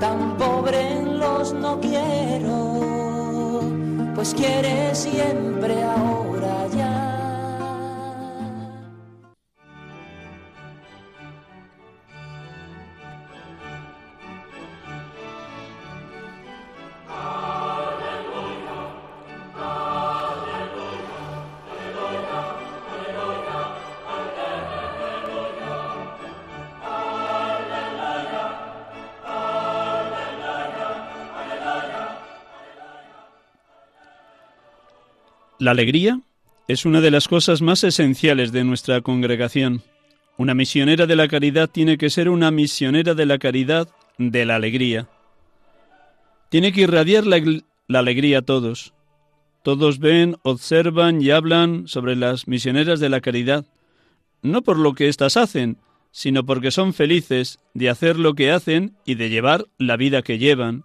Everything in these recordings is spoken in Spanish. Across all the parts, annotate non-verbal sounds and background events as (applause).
tan pobre los no quiero, pues quiere siempre ahora La alegría es una de las cosas más esenciales de nuestra congregación. Una misionera de la caridad tiene que ser una misionera de la caridad de la alegría. Tiene que irradiar la, alegría a todos. Todos ven, observan y hablan sobre las misioneras de la caridad, no por lo que éstas hacen, sino porque son felices de hacer lo que hacen y de llevar la vida que llevan.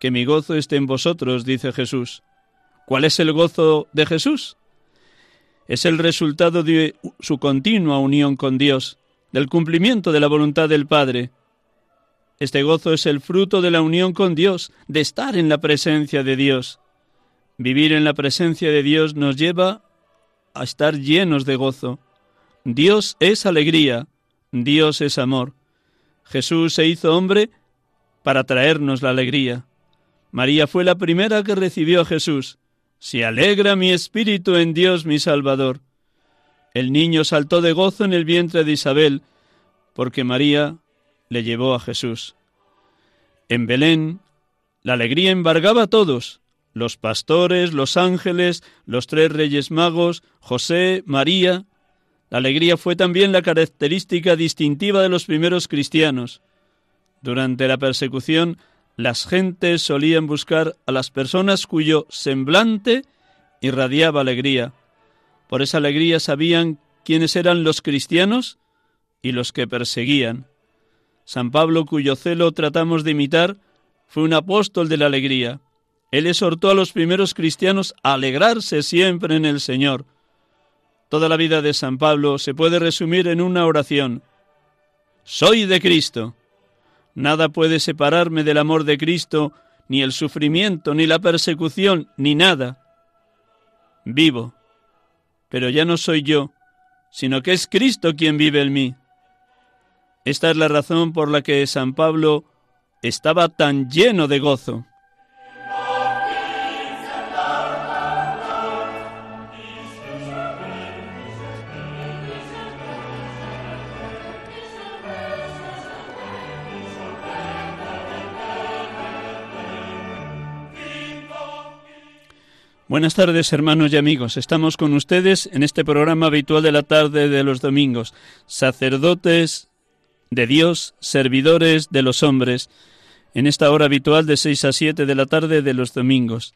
Que mi gozo esté en vosotros, dice Jesús. ¿Cuál es el gozo de Jesús? Es el resultado de su continua unión con Dios, del cumplimiento de la voluntad del Padre. Este gozo es el fruto de la unión con Dios, de estar en la presencia de Dios. Vivir en la presencia de Dios nos lleva a estar llenos de gozo. Dios es alegría, Dios es amor. Jesús se hizo hombre para traernos la alegría. María fue la primera que recibió a Jesús. Se alegra mi espíritu en Dios mi Salvador. El niño saltó de gozo en el vientre de Isabel, porque María le llevó a Jesús. En Belén, la alegría embargaba a todos, los pastores, los ángeles, los tres reyes magos, José, María. La alegría fue también la característica distintiva de los primeros cristianos. Durante la persecución, las gentes solían buscar a las personas cuyo semblante irradiaba alegría. Por esa alegría sabían quiénes eran los cristianos y los que perseguían. San Pablo, cuyo celo tratamos de imitar, fue un apóstol de la alegría. Él exhortó a los primeros cristianos a alegrarse siempre en el Señor. Toda la vida de San Pablo se puede resumir en una oración. Soy de Cristo. Nada puede separarme del amor de Cristo, ni el sufrimiento, ni la persecución, ni nada. Vivo, pero ya no soy yo, sino que es Cristo quien vive en mí. Esta es la razón por la que San Pablo estaba tan lleno de gozo. Buenas tardes, hermanos y amigos. Estamos con ustedes en este programa habitual de la tarde de los domingos. Sacerdotes de Dios, servidores de los hombres, en esta hora habitual de 6 a 7 de la tarde de los domingos.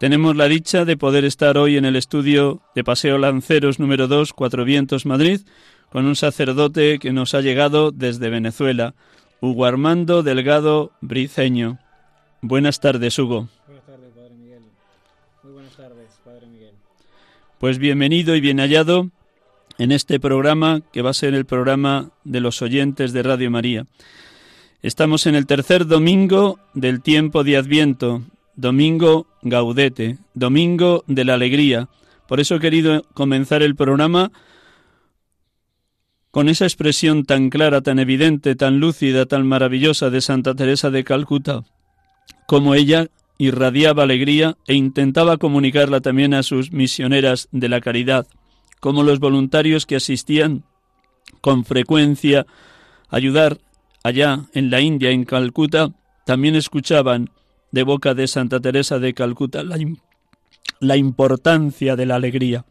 Tenemos la dicha de poder estar hoy en el estudio de Paseo Lanceros número 2, Cuatro Vientos, Madrid, con un sacerdote que nos ha llegado desde Venezuela, Hugo Armando Delgado Briceño. Buenas tardes, Hugo. Pues bienvenido y bien hallado en este programa que va a ser el programa de los oyentes de Radio María. Estamos en el tercer domingo del tiempo de Adviento, domingo gaudete, domingo de la alegría. Por eso he querido comenzar el programa con esa expresión tan clara, tan evidente, tan lúcida, tan maravillosa de Santa Teresa de Calcuta, como ella irradiaba alegría e intentaba comunicarla también a sus misioneras de la caridad, como los voluntarios que asistían con frecuencia a ayudar allá en la India, en Calcuta, también escuchaban de boca de Santa Teresa de Calcuta la, la importancia de la alegría.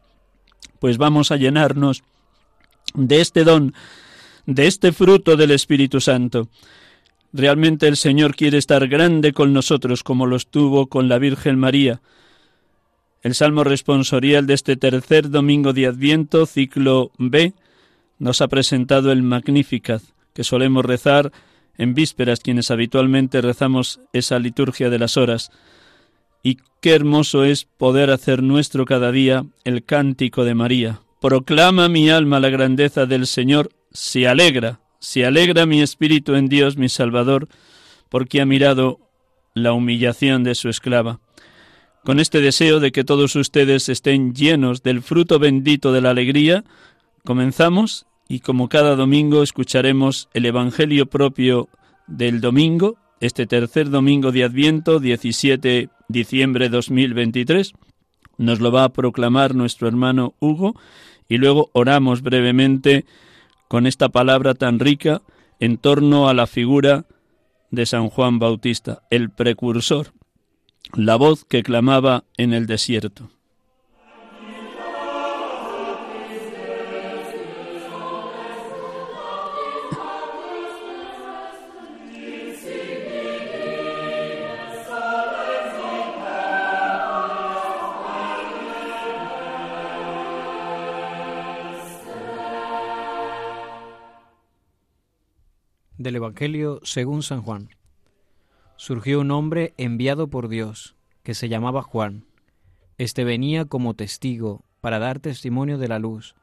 Pues vamos a llenarnos de este don, de este fruto del Espíritu Santo. Realmente el Señor quiere estar grande con nosotros como lo estuvo con la Virgen María. El Salmo responsorial de este tercer domingo de Adviento, ciclo B, nos ha presentado el Magnificat, que solemos rezar en vísperas quienes habitualmente rezamos esa liturgia de las horas. Y qué hermoso es poder hacer nuestro cada día el cántico de María. Proclama mi alma la grandeza del Señor, se alegra se alegra mi espíritu en Dios mi Salvador, porque ha mirado la humillación de su esclava. Con este deseo de que todos ustedes estén llenos del fruto bendito de la alegría, comenzamos y como cada domingo escucharemos el Evangelio propio del domingo, este tercer domingo de Adviento, 17 diciembre 2023. Nos lo va a proclamar nuestro hermano Hugo y luego oramos brevemente con esta palabra tan rica en torno a la figura de San Juan Bautista, el precursor, la voz que clamaba en el desierto. Del Evangelio según San Juan. Surgió un hombre enviado por Dios, que se llamaba Juan. Este venía como testigo para dar testimonio de la luz,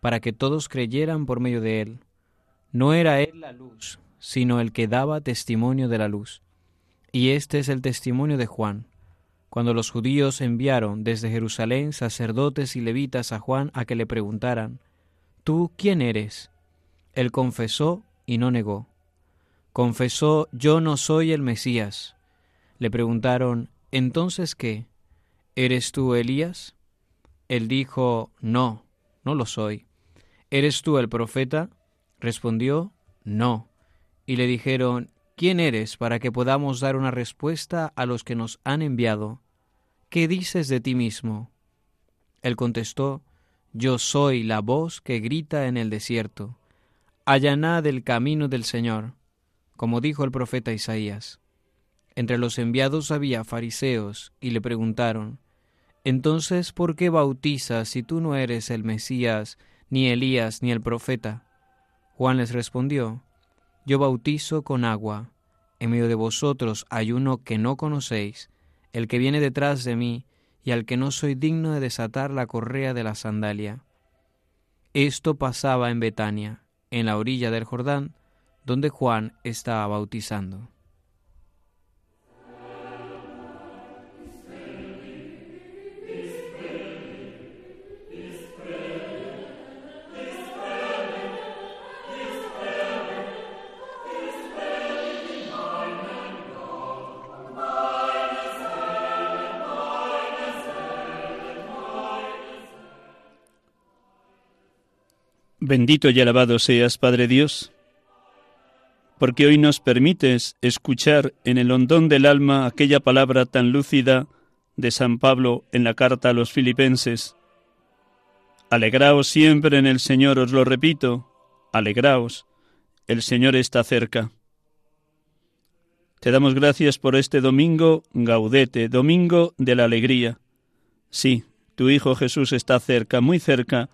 para que todos creyeran por medio de él. No era él la luz, sino el que daba testimonio de la luz. Y este es el testimonio de Juan. Cuando los judíos enviaron desde Jerusalén sacerdotes y levitas a Juan a que le preguntaran, ¿Tú quién eres? Él confesó y no negó confesó, yo no soy el Mesías. Le preguntaron, ¿entonces qué? ¿Eres tú Elías? Él dijo, no, no lo soy. ¿Eres tú el profeta? Respondió, no. Y le dijeron, ¿quién eres para que podamos dar una respuesta a los que nos han enviado? ¿Qué dices de ti mismo? Él contestó, yo soy la voz que grita en el desierto. Allanad el camino del Señor como dijo el profeta Isaías. Entre los enviados había fariseos, y le preguntaron, Entonces, ¿por qué bautizas si tú no eres el Mesías, ni Elías, ni el profeta? Juan les respondió, Yo bautizo con agua, en medio de vosotros hay uno que no conocéis, el que viene detrás de mí, y al que no soy digno de desatar la correa de la sandalia. Esto pasaba en Betania, en la orilla del Jordán, donde Juan estaba bautizando. Bendito y alabado seas, Padre Dios porque hoy nos permites escuchar en el hondón del alma aquella palabra tan lúcida de San Pablo en la carta a los filipenses. Alegraos siempre en el Señor, os lo repito, alegraos, el Señor está cerca. Te damos gracias por este domingo gaudete, domingo de la alegría. Sí, tu Hijo Jesús está cerca, muy cerca.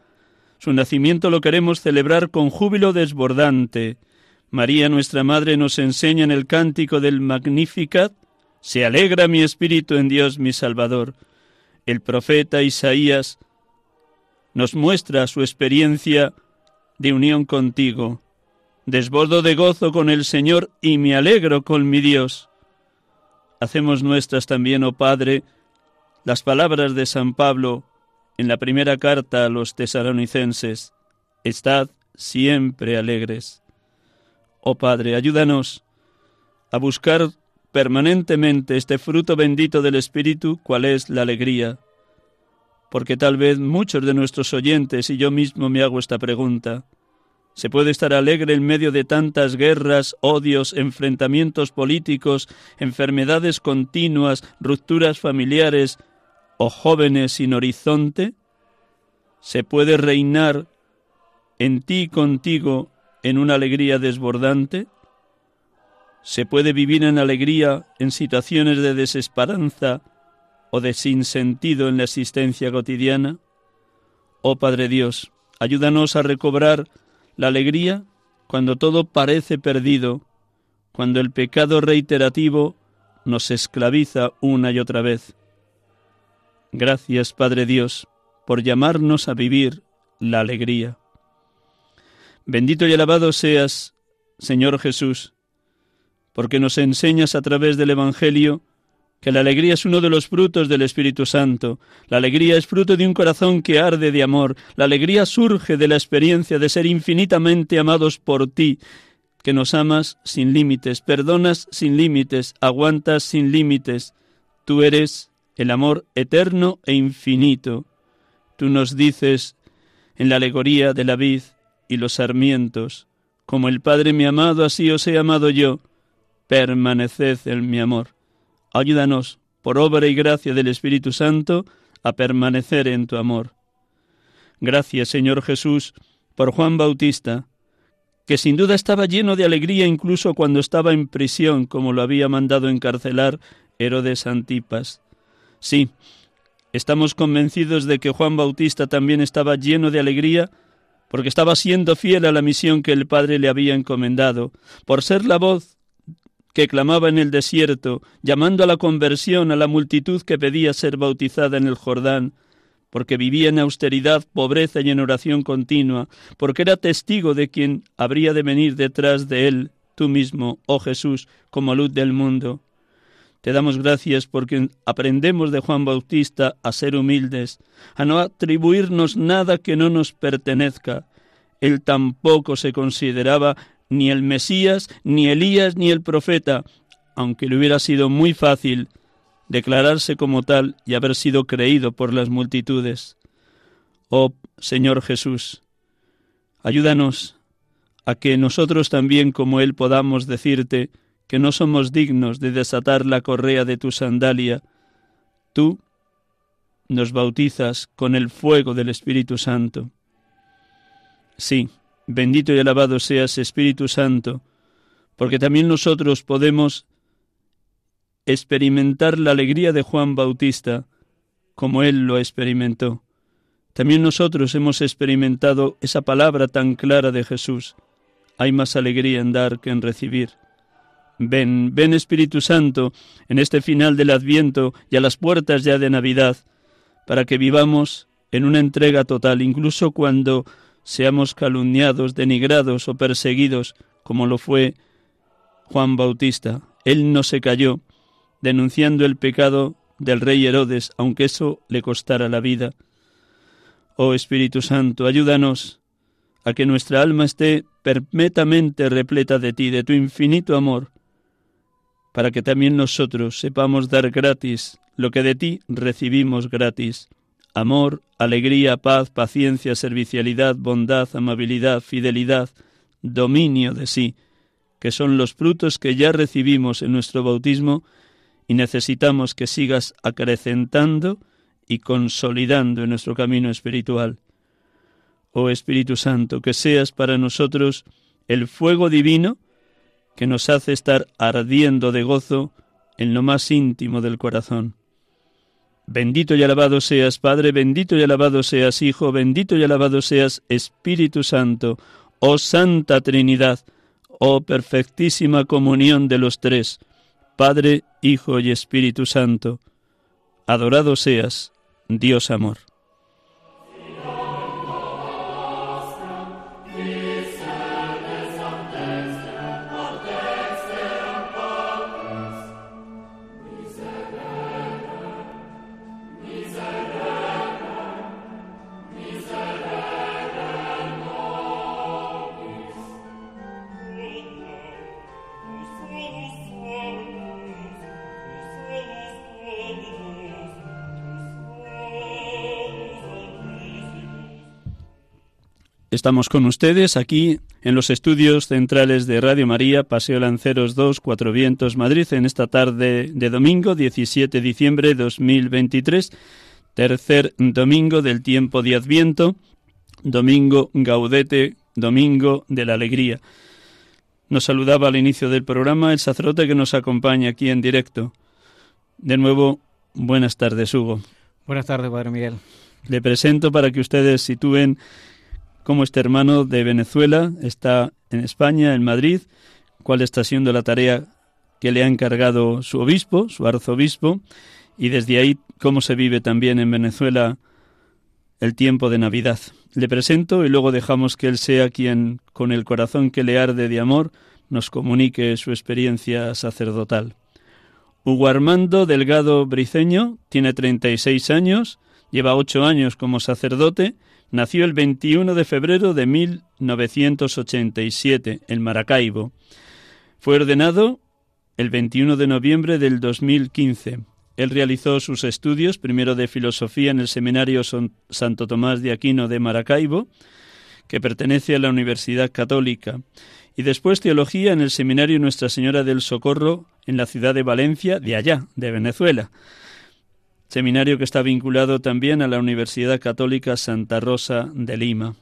Su nacimiento lo queremos celebrar con júbilo desbordante, María nuestra Madre nos enseña en el cántico del Magnificat, se alegra mi espíritu en Dios mi Salvador. El profeta Isaías nos muestra su experiencia de unión contigo. Desbordo de gozo con el Señor y me alegro con mi Dios. Hacemos nuestras también, oh Padre, las palabras de San Pablo en la primera carta a los tesalonicenses. Estad siempre alegres. Oh Padre, ayúdanos a buscar permanentemente este fruto bendito del Espíritu, cual es la alegría. Porque tal vez muchos de nuestros oyentes y yo mismo me hago esta pregunta. ¿Se puede estar alegre en medio de tantas guerras, odios, enfrentamientos políticos, enfermedades continuas, rupturas familiares o jóvenes sin horizonte? ¿Se puede reinar en ti contigo en una alegría desbordante? se puede vivir en alegría en situaciones de desesperanza o de sinsentido en la existencia cotidiana? Oh Padre Dios, ayúdanos a recobrar la alegría cuando todo parece perdido, cuando el pecado reiterativo nos esclaviza una y otra vez. Gracias, Padre Dios, por llamarnos a vivir la alegría. Bendito y alabado seas, Señor Jesús, porque nos enseñas a través del Evangelio que la alegría es uno de los frutos del Espíritu Santo. La alegría es fruto de un corazón que arde de amor. La alegría surge de la experiencia de ser infinitamente amados por ti, que nos amas sin límites, perdonas sin límites, aguantas sin límites. Tú eres el amor eterno e infinito. Tú nos dices en la alegoría de la vid y los sarmientos, como el Padre me ha amado, así os he amado yo permaneced en mi amor. Ayúdanos, por obra y gracia del Espíritu Santo, a permanecer en tu amor. Gracias, Señor Jesús, por Juan Bautista, que sin duda estaba lleno de alegría incluso cuando estaba en prisión, como lo había mandado encarcelar Herodes Antipas. Sí, estamos convencidos de que Juan Bautista también estaba lleno de alegría porque estaba siendo fiel a la misión que el Padre le había encomendado, por ser la voz que clamaba en el desierto, llamando a la conversión a la multitud que pedía ser bautizada en el Jordán, porque vivía en austeridad, pobreza y en oración continua, porque era testigo de quien habría de venir detrás de él, tú mismo, oh Jesús, como luz del mundo. Te damos gracias porque aprendemos de Juan Bautista a ser humildes, a no atribuirnos nada que no nos pertenezca. Él tampoco se consideraba ni el Mesías, ni Elías, ni el profeta, aunque le hubiera sido muy fácil declararse como tal y haber sido creído por las multitudes. Oh Señor Jesús, ayúdanos a que nosotros también como Él podamos decirte que no somos dignos de desatar la correa de tu sandalia. Tú nos bautizas con el fuego del Espíritu Santo. Sí, Bendito y alabado seas, Espíritu Santo, porque también nosotros podemos experimentar la alegría de Juan Bautista, como él lo experimentó. También nosotros hemos experimentado esa palabra tan clara de Jesús. Hay más alegría en dar que en recibir. Ven, ven Espíritu Santo, en este final del Adviento y a las puertas ya de Navidad, para que vivamos en una entrega total, incluso cuando seamos calumniados, denigrados o perseguidos, como lo fue Juan Bautista. Él no se cayó, denunciando el pecado del rey Herodes, aunque eso le costara la vida. Oh Espíritu Santo, ayúdanos a que nuestra alma esté perpetuamente repleta de ti, de tu infinito amor, para que también nosotros sepamos dar gratis lo que de ti recibimos gratis amor, alegría, paz, paciencia, servicialidad, bondad, amabilidad, fidelidad, dominio de sí, que son los frutos que ya recibimos en nuestro bautismo y necesitamos que sigas acrecentando y consolidando en nuestro camino espiritual. Oh Espíritu Santo, que seas para nosotros el fuego divino que nos hace estar ardiendo de gozo en lo más íntimo del corazón. Bendito y alabado seas, Padre, bendito y alabado seas, Hijo, bendito y alabado seas, Espíritu Santo, oh Santa Trinidad, oh perfectísima comunión de los tres, Padre, Hijo y Espíritu Santo. Adorado seas, Dios amor. Estamos con ustedes aquí en los estudios centrales de Radio María, Paseo Lanceros 2, Cuatro Vientos, Madrid, en esta tarde de domingo 17 de diciembre de 2023, tercer domingo del tiempo de Adviento, domingo gaudete, domingo de la alegría. Nos saludaba al inicio del programa el sacerdote que nos acompaña aquí en directo. De nuevo, buenas tardes, Hugo. Buenas tardes, Padre Miguel. Le presento para que ustedes sitúen cómo este hermano de Venezuela está en España, en Madrid, cuál está siendo la tarea que le ha encargado su obispo, su arzobispo, y desde ahí cómo se vive también en Venezuela el tiempo de Navidad. Le presento y luego dejamos que él sea quien, con el corazón que le arde de amor, nos comunique su experiencia sacerdotal. Hugo Armando Delgado Briceño tiene 36 años, lleva ocho años como sacerdote, nació el 21 de febrero de 1987 en Maracaibo. Fue ordenado el 21 de noviembre del 2015. Él realizó sus estudios, primero de filosofía en el Seminario Santo Tomás de Aquino de Maracaibo, que pertenece a la Universidad Católica, y después teología en el Seminario Nuestra Señora del Socorro en la ciudad de Valencia, de allá, de Venezuela. Seminario que está vinculado también a la Universidad Católica Santa Rosa de Lima.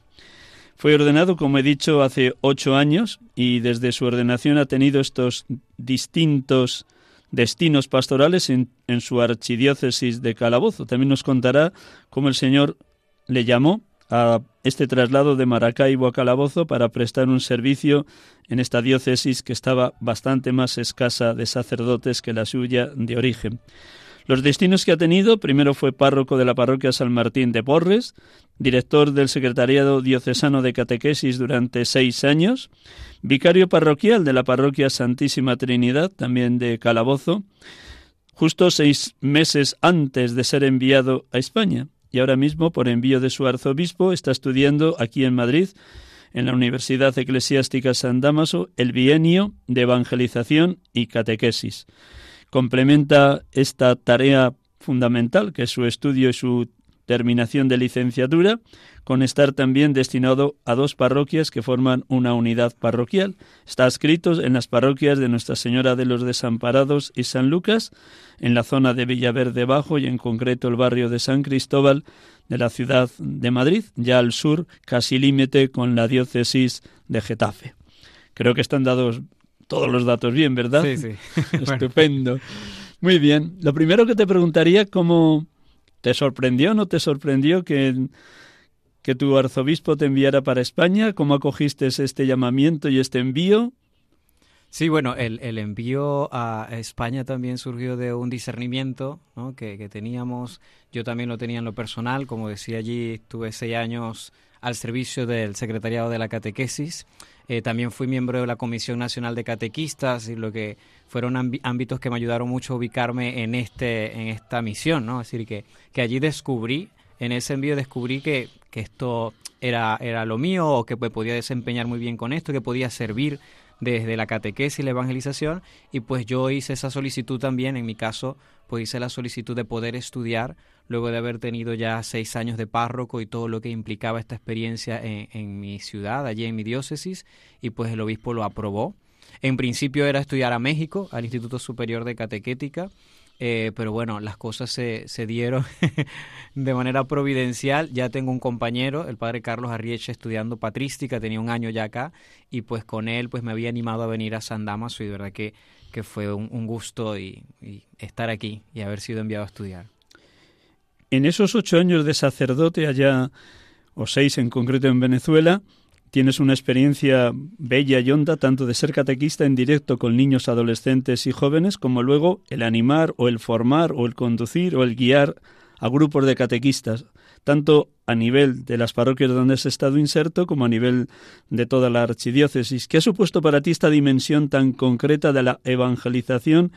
Fue ordenado, como he dicho, hace ocho años y desde su ordenación ha tenido estos distintos destinos pastorales en, su archidiócesis de Calabozo. También nos contará cómo el Señor le llamó a este traslado de Maracaibo a Calabozo para prestar un servicio en esta diócesis que estaba bastante más escasa de sacerdotes que la suya de origen. Los destinos que ha tenido, primero fue párroco de la parroquia San Martín de Porres, director del Secretariado Diocesano de Catequesis durante seis años, vicario parroquial de la parroquia Santísima Trinidad, también de Calabozo, justo seis meses antes de ser enviado a España. Y ahora mismo, por envío de su arzobispo, está estudiando aquí en Madrid, en la Universidad Eclesiástica San Damaso, el bienio de evangelización y catequesis complementa esta tarea fundamental, que es su estudio y su terminación de licenciatura, con estar también destinado a dos parroquias que forman una unidad parroquial. Está escrito en las parroquias de Nuestra Señora de los Desamparados y San Lucas, en la zona de Villaverde Bajo y en concreto el barrio de San Cristóbal de la ciudad de Madrid, ya al sur, casi límite con la diócesis de Getafe. Creo que están dados todos los datos bien, ¿verdad? Sí, sí. (laughs) (laughs) Estupendo. Muy bien. Lo primero que te preguntaría, ¿cómo te sorprendió o no te sorprendió que, que tu arzobispo te enviara para España? ¿Cómo acogiste este llamamiento y este envío? Sí, bueno, el, el, envío a España también surgió de un discernimiento ¿no? que, que, teníamos. Yo también lo tenía en lo personal, como decía allí, tuve seis años al servicio del Secretariado de la Catequesis. Eh, también fui miembro de la Comisión Nacional de Catequistas y lo que fueron ámbitos que me ayudaron mucho a ubicarme en, este, en esta misión, ¿no? Es decir, que, que allí descubrí, en ese envío descubrí que, que esto era, era lo mío o que me podía desempeñar muy bien con esto, que podía servir desde la catequesis y la evangelización. Y pues yo hice esa solicitud también, en mi caso, pues hice la solicitud de poder estudiar luego de haber tenido ya seis años de párroco y todo lo que implicaba esta experiencia en, mi ciudad, allí en mi diócesis, y pues el obispo lo aprobó. En principio era estudiar a México, al Instituto Superior de Catequética, eh, pero bueno, las cosas se, dieron (laughs) de manera providencial. Ya tengo un compañero, el padre Carlos Arrieche, estudiando patrística, tenía un año ya acá, y pues con él pues me había animado a venir a San Damaso y de verdad que, que fue un, gusto y, estar aquí y haber sido enviado a estudiar. En esos ocho años de sacerdote allá, o seis en concreto en Venezuela, Tienes una experiencia bella y honda tanto de ser catequista en directo con niños, adolescentes y jóvenes, como luego el animar o el formar o el conducir o el guiar a grupos de catequistas, tanto a nivel de las parroquias donde has estado inserto como a nivel de toda la archidiócesis. ¿Qué ha supuesto para ti esta dimensión tan concreta de la evangelización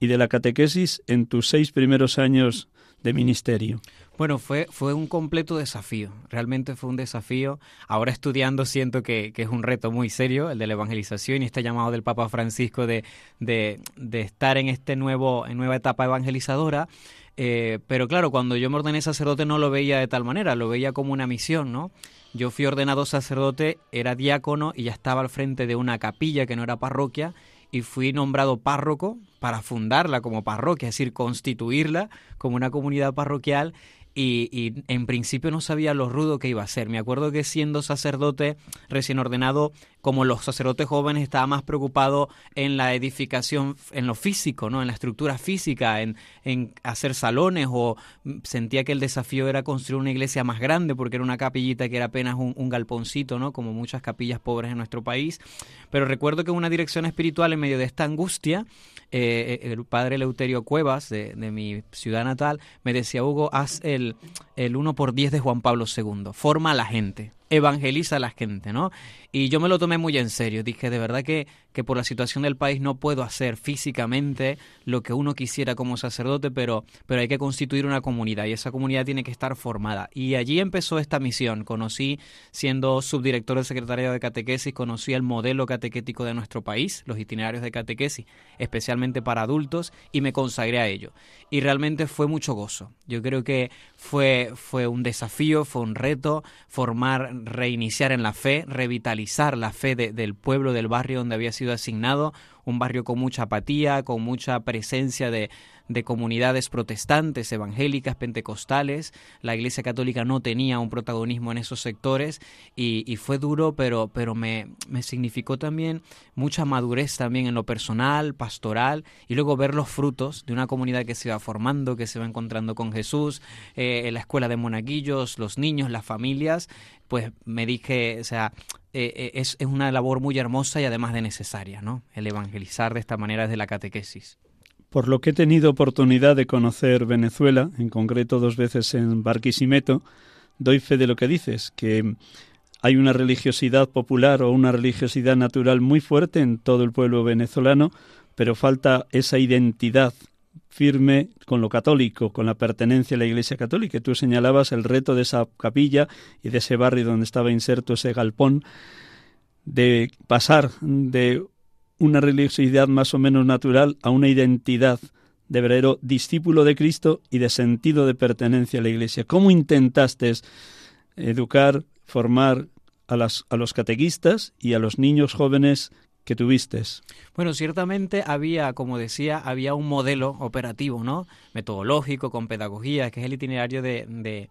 y de la catequesis en tus seis primeros años de ministerio? Bueno, fue, fue un completo desafío, realmente fue un desafío. Ahora estudiando siento que, que, es un reto muy serio, el de la evangelización y este llamado del Papa Francisco de, de, de estar en en nueva etapa evangelizadora. Eh, pero claro, cuando yo me ordené sacerdote no lo veía de tal manera, lo veía como una misión, ¿no? Yo fui ordenado sacerdote, era diácono y ya estaba al frente de una capilla que no era parroquia y fui nombrado párroco para fundarla como parroquia, es decir, constituirla como una comunidad parroquial y, en principio no sabía lo rudo que iba a ser. Me acuerdo que siendo sacerdote recién ordenado, como los sacerdotes jóvenes, estaba más preocupado en la edificación, en lo físico, ¿no? en la estructura física, en, en hacer salones o sentía que el desafío era construir una iglesia más grande porque era una capillita que era apenas un, un galponcito, ¿no? como muchas capillas pobres en nuestro país. Pero recuerdo que una dirección espiritual en medio de esta angustia, eh, el padre Leuterio Cuevas, de, de, mi ciudad natal, me decía, Hugo, haz el, el 1 por 10 de Juan Pablo II, forma a la gente evangeliza a la gente, ¿no? Y yo me lo tomé muy en serio. Dije, de verdad que, que por la situación del país no puedo hacer físicamente lo que uno quisiera como sacerdote, pero, pero hay que constituir una comunidad y esa comunidad tiene que estar formada. Y allí empezó esta misión. Conocí, siendo subdirector del Secretariado de Catequesis, conocí el modelo catequético de nuestro país, los itinerarios de catequesis, especialmente para adultos, y me consagré a ello. Y realmente fue mucho gozo. Yo creo que fue, fue un desafío, fue un reto formar reiniciar en la fe, revitalizar la fe del pueblo, del barrio donde había sido asignado, un barrio con mucha apatía, con mucha presencia de, de comunidades protestantes, evangélicas, pentecostales. La Iglesia Católica no tenía un protagonismo en esos sectores y, fue duro, pero, pero me, me, significó también mucha madurez también en lo personal, pastoral y luego ver los frutos de una comunidad que se va formando, que se va encontrando con Jesús, eh, en la escuela de monaguillos, los niños, las familias, pues me dije, o sea, eh, eh, es, es, una labor muy hermosa y además de necesaria, ¿no? El evangelizar de esta manera desde la catequesis. Por lo que he tenido oportunidad de conocer Venezuela, en concreto dos veces en Barquisimeto, doy fe de lo que dices, que hay una religiosidad popular o una religiosidad natural muy fuerte en todo el pueblo venezolano, pero falta esa identidad firme con lo católico, con la pertenencia a la Iglesia Católica. Tú señalabas el reto de esa capilla y de ese barrio donde estaba inserto ese galpón, de pasar de una religiosidad más o menos natural a una identidad de verdadero discípulo de Cristo y de sentido de pertenencia a la Iglesia. ¿Cómo intentaste educar, formar a, las, a los catequistas y a los niños jóvenes que tuviste? Bueno, ciertamente había, como decía, había un modelo operativo, ¿no? Metodológico, con pedagogía, que es el itinerario de, de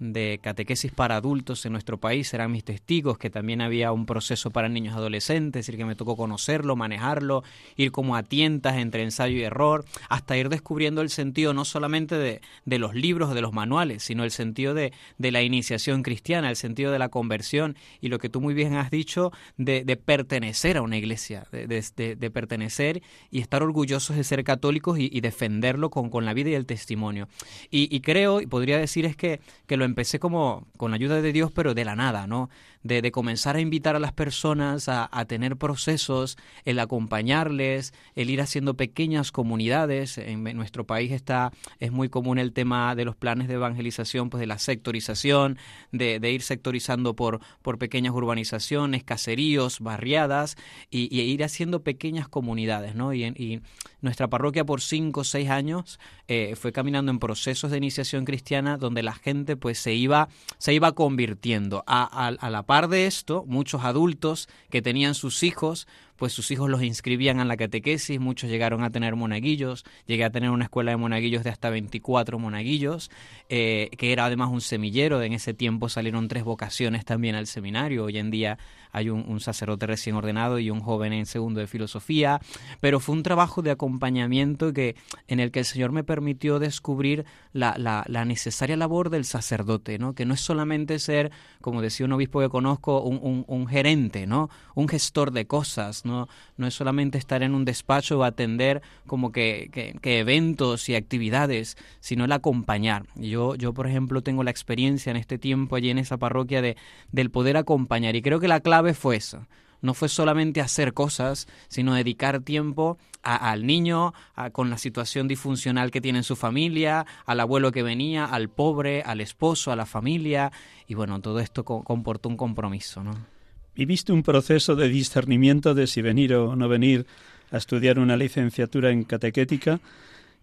de catequesis para adultos en nuestro país eran mis testigos, que también había un proceso para niños adolescentes, es decir, que me tocó conocerlo, manejarlo, ir como a tientas entre ensayo y error, hasta ir descubriendo el sentido no solamente de, de los libros o de los manuales, sino el sentido de, de, la iniciación cristiana, el sentido de la conversión y lo que tú muy bien has dicho de, de pertenecer a una iglesia, de, pertenecer y estar orgullosos de ser católicos y, defenderlo con, con, la vida y el testimonio. Y, y creo, y podría decir es que, que lo empecé como con la ayuda de Dios, pero de la nada, ¿no? De, comenzar a invitar a las personas a, a, tener procesos, el acompañarles, el ir haciendo pequeñas comunidades. En, nuestro país está, es muy común el tema de los planes de evangelización, pues de la sectorización, de, de ir sectorizando por, por pequeñas urbanizaciones, caseríos, barriadas, y, ir haciendo pequeñas comunidades, ¿no? Y, y nuestra parroquia por cinco o seis años eh, fue caminando en procesos de iniciación cristiana donde la gente pues se iba, se iba convirtiendo. A, a, a par de esto, muchos adultos que tenían sus hijos pues sus hijos los inscribían en la catequesis, muchos llegaron a tener monaguillos, llegué a tener una escuela de monaguillos de hasta 24 monaguillos, eh, que era además un semillero, en ese tiempo salieron tres vocaciones también al seminario, hoy en día hay un, sacerdote recién ordenado y un joven en segundo de filosofía, pero fue un trabajo de acompañamiento que, en el que el Señor me permitió descubrir la, la, necesaria labor del sacerdote, ¿no? que no es solamente ser, como decía un obispo que conozco, un, un, gerente, ¿no? un gestor de cosas, no es solamente estar en un despacho o atender como que, que, eventos y actividades, sino el acompañar. Yo, yo, por ejemplo, tengo la experiencia en este tiempo allí en esa parroquia de, del poder acompañar y creo que la clave fue eso no fue solamente hacer cosas, sino dedicar tiempo al niño, a, con la situación disfuncional que tiene en su familia, al abuelo que venía, al pobre, al esposo, a la familia, y bueno, todo esto co comportó un compromiso, ¿no? ¿Viviste un proceso de discernimiento de si venir o no venir a estudiar una licenciatura en catequética?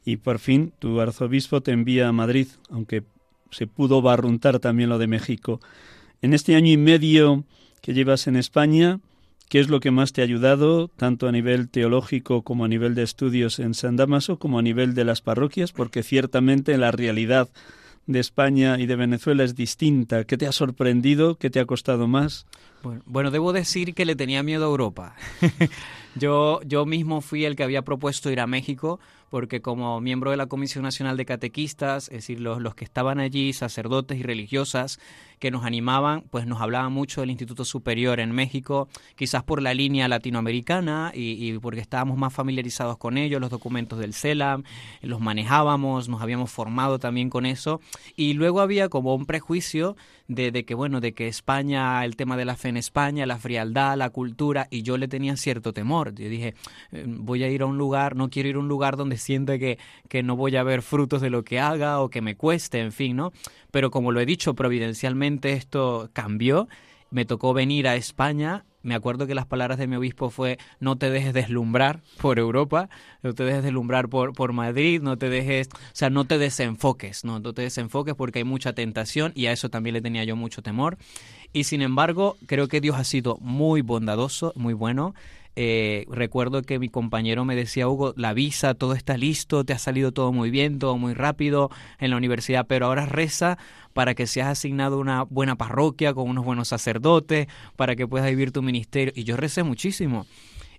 Y por fin tu arzobispo te envía a Madrid, aunque se pudo barruntar también lo de México. En este año y medio que llevas en España, ¿qué es lo que más te ha ayudado, tanto a nivel teológico como a nivel de estudios en San Damaso, como a nivel de las parroquias? Porque ciertamente la realidad de España y de Venezuela es distinta? ¿Qué te ha sorprendido? ¿Qué te ha costado más? Bueno, debo decir que le tenía miedo a Europa. (laughs) yo, yo mismo fui el que había propuesto ir a México porque como miembro de la Comisión Nacional de Catequistas, es decir, los, los que estaban allí, sacerdotes y religiosas, que nos animaban, pues nos hablaban mucho del Instituto Superior en México, quizás por la línea latinoamericana y, porque estábamos más familiarizados con ellos, los documentos del CELAM, los manejábamos, nos habíamos formado también con eso. Y luego había como un prejuicio de, que, bueno, de que España, el tema de la fe en España, la frialdad, la cultura, y yo le tenía cierto temor. Yo dije, eh, voy a ir a un lugar, no quiero ir a un lugar donde sienta que, que no voy a ver frutos de lo que haga o que me cueste, en fin, ¿no? Pero como lo he dicho, providencialmente esto cambió. Me tocó venir a España me acuerdo que las palabras de mi obispo fue no te dejes deslumbrar por Europa, no te dejes deslumbrar por, por Madrid, no te dejes, o sea, no te desenfoques, no, no te desenfoques porque hay mucha tentación y a eso también le tenía yo mucho temor. Y sin embargo, creo que Dios ha sido muy bondadoso, muy bueno. Eh, recuerdo que mi compañero me decía, Hugo, la visa, todo está listo, te ha salido todo muy bien, todo muy rápido en la universidad, pero ahora reza para que seas asignado una buena parroquia con unos buenos sacerdotes, para que puedas vivir tu ministerio. Y yo recé muchísimo.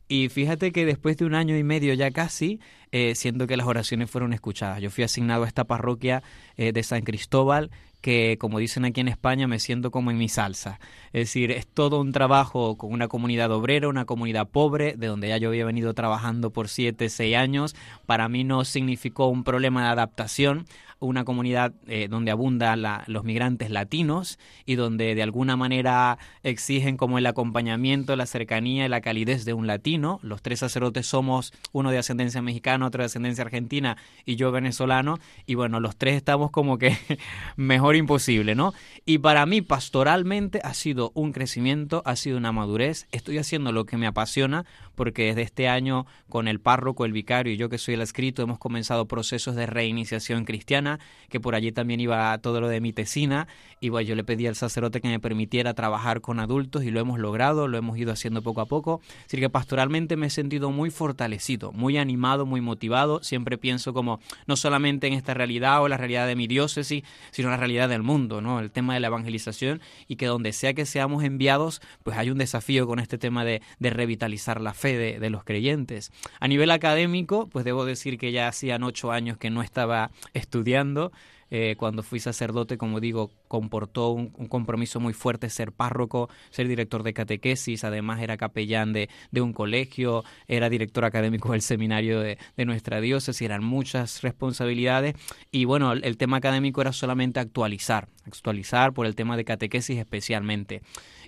Y fíjate que después de un año y medio ya casi, eh, siento que las oraciones fueron escuchadas. Yo fui asignado a esta parroquia eh, de San Cristóbal que, como dicen aquí en España, me siento como en mi salsa. Es decir, es todo un trabajo con una comunidad obrera, una comunidad pobre, de donde ya yo había venido trabajando por siete, seis años. Para mí no significó un problema de adaptación una comunidad eh, donde abundan los migrantes latinos y donde de alguna manera exigen como el acompañamiento, la cercanía y la calidez de un latino. Los tres sacerdotes somos uno de ascendencia mexicana, otro de ascendencia argentina y yo venezolano. Y bueno, los tres estamos como que (laughs) mejor imposible, ¿no? Y para mí pastoralmente ha sido un crecimiento, ha sido una madurez. Estoy haciendo lo que me apasiona porque desde este año con el párroco, el vicario y yo que soy el escrito hemos comenzado procesos de reiniciación cristiana, que por allí también iba todo lo de mi tesina, y bueno, yo le pedí al sacerdote que me permitiera trabajar con adultos y lo hemos logrado, lo hemos ido haciendo poco a poco, así que pastoralmente me he sentido muy fortalecido, muy animado, muy motivado, siempre pienso como no solamente en esta realidad o la realidad de mi diócesis, sino la realidad del mundo, ¿no? El tema de la evangelización y que donde sea que seamos enviados, pues hay un desafío con este tema de, de revitalizar la fe de, los creyentes. A nivel académico, pues debo decir que ya hacían ocho años que no estaba estudiando. Eh, cuando fui sacerdote, como digo, comportó un, compromiso muy fuerte ser párroco, ser director de catequesis, además era capellán de, un colegio, era director académico del seminario de, nuestra diócesis, eran muchas responsabilidades y bueno, el tema académico era solamente actualizar, actualizar por el tema de catequesis especialmente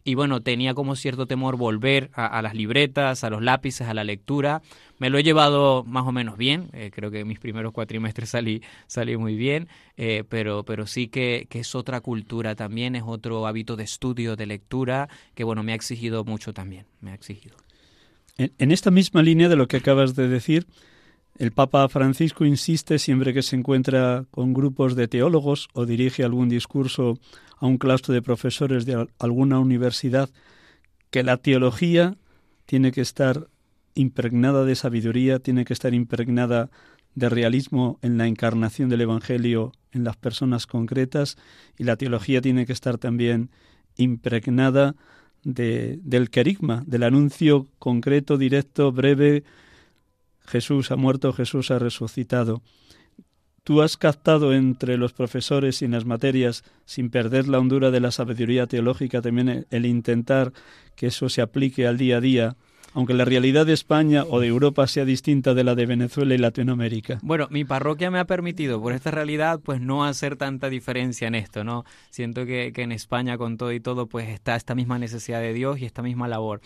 y bueno, tenía como cierto temor volver a, las libretas, a los lápices, a la lectura. Me lo he llevado más o menos bien, eh, creo que mis primeros cuatrimestres (laughs) salí, salí muy bien, eh, pero, pero sí que, que, es otra cultura también, es otro hábito de estudio, de lectura, que bueno, me ha exigido mucho también, me ha exigido. en esta misma línea de lo que acabas de decir, el Papa Francisco insiste siempre que se encuentra con grupos de teólogos o dirige algún discurso a un claustro de profesores de alguna universidad que la teología tiene que estar impregnada de sabiduría, tiene que estar impregnada de realismo en la encarnación del Evangelio en las personas concretas y la teología tiene que estar también impregnada de, del querigma, del anuncio concreto, directo, breve, Jesús ha muerto, Jesús ha resucitado. Tú has captado entre los profesores y las materias, sin perder la hondura de la sabiduría teológica, también el intentar que eso se aplique al día a día, aunque la realidad de España o de Europa sea distinta de la de Venezuela y Latinoamérica. Bueno, mi parroquia me ha permitido, por esta realidad, pues no hacer tanta diferencia en esto, ¿no? Siento que, que en España, con todo y todo, pues está esta misma necesidad de Dios y esta misma labor.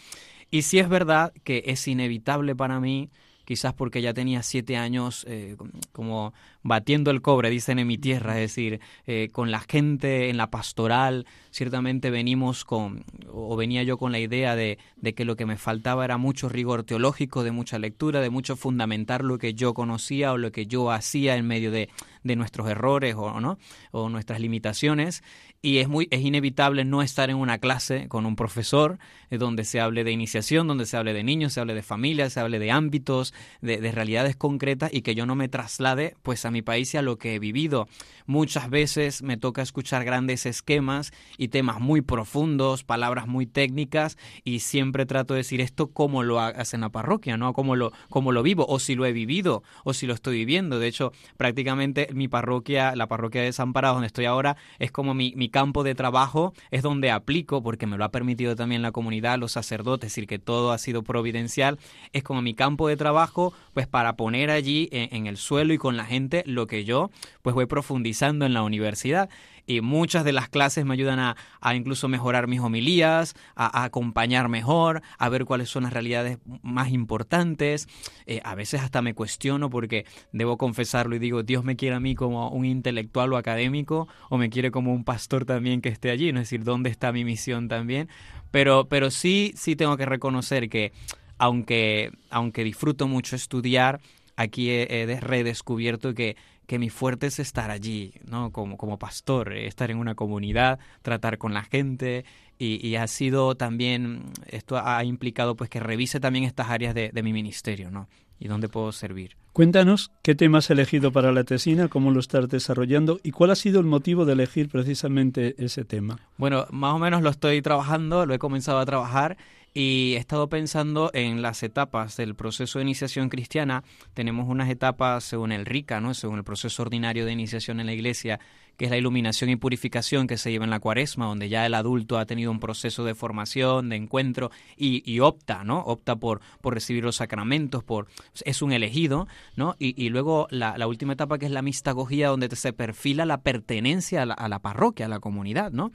Y sí es verdad que es inevitable para mí quizás porque ya tenía siete años eh, como batiendo el cobre, dicen en mi tierra, es decir, eh, con la gente en la pastoral, ciertamente venimos con, o venía yo con la idea de, de, que lo que me faltaba era mucho rigor teológico, de mucha lectura, de mucho fundamentar lo que yo conocía o lo que yo hacía en medio de, de nuestros errores o, ¿no? o nuestras limitaciones y es muy es inevitable no estar en una clase con un profesor eh, donde se hable de iniciación, donde se hable de niños, se hable de familias, se hable de ámbitos, de, de, realidades concretas y que yo no me traslade pues a mi país y a lo que he vivido. Muchas veces me toca escuchar grandes esquemas y temas muy profundos, palabras muy técnicas y siempre trato de decir esto como lo hagas en la parroquia, ¿no? Como lo, como lo vivo o si lo he vivido o si lo estoy viviendo. De hecho, prácticamente mi parroquia, la parroquia de Desamparados donde estoy ahora, es como mi, mi campo de trabajo es donde aplico, porque me lo ha permitido también la comunidad, los sacerdotes, es decir, que todo ha sido providencial, es como mi campo de trabajo, pues para poner allí en, en el suelo y con la gente lo que yo pues voy profundizando en la universidad y muchas de las clases me ayudan a, incluso mejorar mis homilías, a, a, acompañar mejor, a ver cuáles son las realidades más importantes. Eh, a veces hasta me cuestiono porque debo confesarlo y digo, Dios me quiere a mí como un intelectual o académico o me quiere como un pastor también que esté allí, ¿no? es decir, ¿dónde está mi misión también? Pero, pero sí, sí tengo que reconocer que aunque, aunque disfruto mucho estudiar, aquí he, he redescubierto que que mi fuerte es estar allí, ¿no? Como, como pastor, estar en una comunidad, tratar con la gente y, y, ha sido también, esto ha implicado pues que revise también estas áreas de, de mi ministerio, ¿no? Y dónde puedo servir. Cuéntanos qué tema has elegido para la tesina, cómo lo estás desarrollando y cuál ha sido el motivo de elegir precisamente ese tema. Bueno, más o menos lo estoy trabajando, lo he comenzado a trabajar y he estado pensando en las etapas del proceso de iniciación cristiana. Tenemos unas etapas según el RICA, ¿no? según el proceso ordinario de iniciación en la iglesia, que es la iluminación y purificación que se lleva en la cuaresma, donde ya el adulto ha tenido un proceso de formación, de encuentro y, y opta, ¿no? Opta por, por recibir los sacramentos, por es un elegido, ¿no? Y, y luego la, la, última etapa que es la mistagogía, donde se perfila la pertenencia a la, a la parroquia, a la comunidad, ¿no?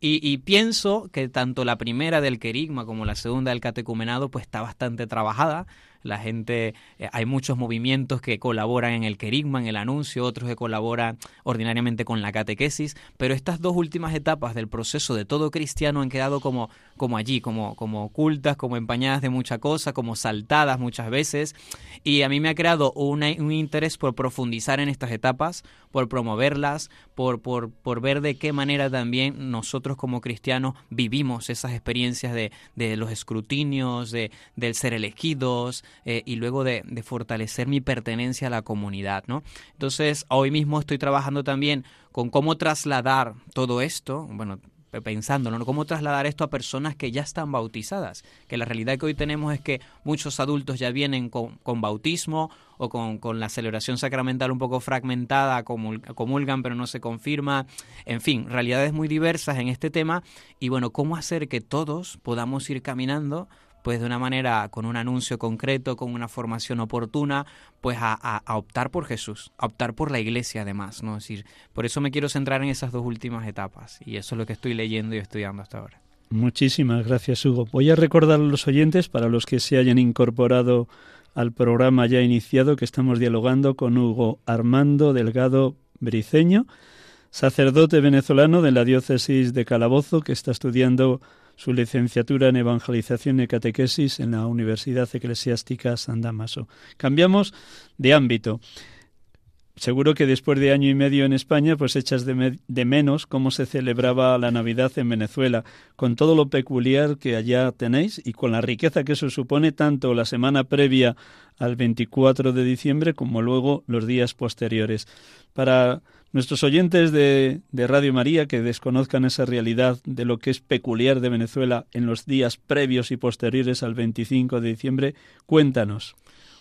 Y, y, pienso que tanto la primera del querigma como la segunda del catecumenado pues está bastante trabajada. La gente, eh, hay muchos movimientos que colaboran en el querigma, en el anuncio, otros que colaboran ordinariamente con la catequesis, pero estas dos últimas etapas del proceso de todo cristiano han quedado como, como allí, como, como ocultas, como empañadas de mucha cosa, como saltadas muchas veces. Y a mí me ha creado una, un interés por profundizar en estas etapas, por promoverlas, por, por, por ver de qué manera también nosotros como cristianos vivimos esas experiencias de, de los escrutinios, de, del ser elegidos, eh, y luego de, de, fortalecer mi pertenencia a la comunidad, ¿no? Entonces, hoy mismo estoy trabajando también con cómo trasladar todo esto, bueno, pensándolo, ¿no? ¿Cómo trasladar esto a personas que ya están bautizadas? Que la realidad que hoy tenemos es que muchos adultos ya vienen con, con bautismo o con, con, la celebración sacramental un poco fragmentada, comul comulgan pero no se confirma, en fin, realidades muy diversas en este tema y bueno, ¿cómo hacer que todos podamos ir caminando pues de una manera, con un anuncio concreto, con una formación oportuna, pues a, optar por Jesús, a optar por la iglesia además, ¿no? Es decir, por eso me quiero centrar en esas dos últimas etapas y eso es lo que estoy leyendo y estudiando hasta ahora. Muchísimas gracias, Hugo. Voy a recordar a los oyentes, para los que se hayan incorporado al programa ya iniciado, que estamos dialogando con Hugo Armando Delgado Briceño, sacerdote venezolano de la diócesis de Calabozo, que está estudiando su licenciatura en Evangelización y Catequesis en la Universidad Eclesiástica San Damaso. Cambiamos de ámbito. Seguro que después de año y medio en España, pues echas de, me de, menos cómo se celebraba la Navidad en Venezuela, con todo lo peculiar que allá tenéis y con la riqueza que eso supone tanto la semana previa al 24 de diciembre como luego los días posteriores. Para nuestros oyentes de, de, Radio María que desconozcan esa realidad de lo que es peculiar de Venezuela en los días previos y posteriores al 25 de diciembre, cuéntanos.